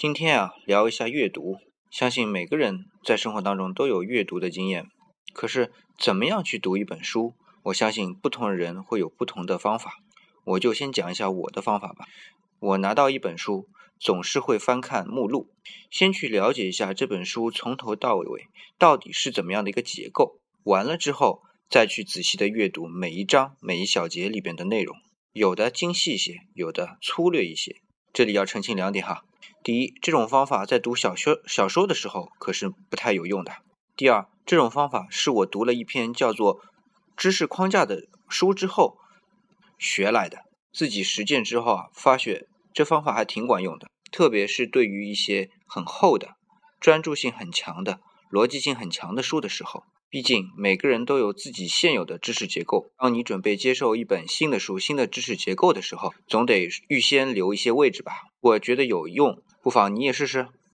今天啊，聊一下阅读。相信每个人在生活当中都有阅读的经验，可是怎么样去读一本书？我相信不同的人会有不同的方法。我就先讲一下我的方法吧。我拿到一本书，总是会翻看目录，先去了解一下这本书从头到尾到底是怎么样的一个结构。完了之后，再去仔细的阅读每一章每一小节里边的内容，有的精细一些，有的粗略一些。这里要澄清两点哈。第一，这种方法在读小说小说的时候可是不太有用的。第二，这种方法是我读了一篇叫做《知识框架》的书之后学来的，自己实践之后啊，发觉这方法还挺管用的，特别是对于一些很厚的、专注性很强的、逻辑性很强的书的时候。毕竟每个人都有自己现有的知识结构。当你准备接受一本新的书、新的知识结构的时候，总得预先留一些位置吧。我觉得有用，不妨你也试试。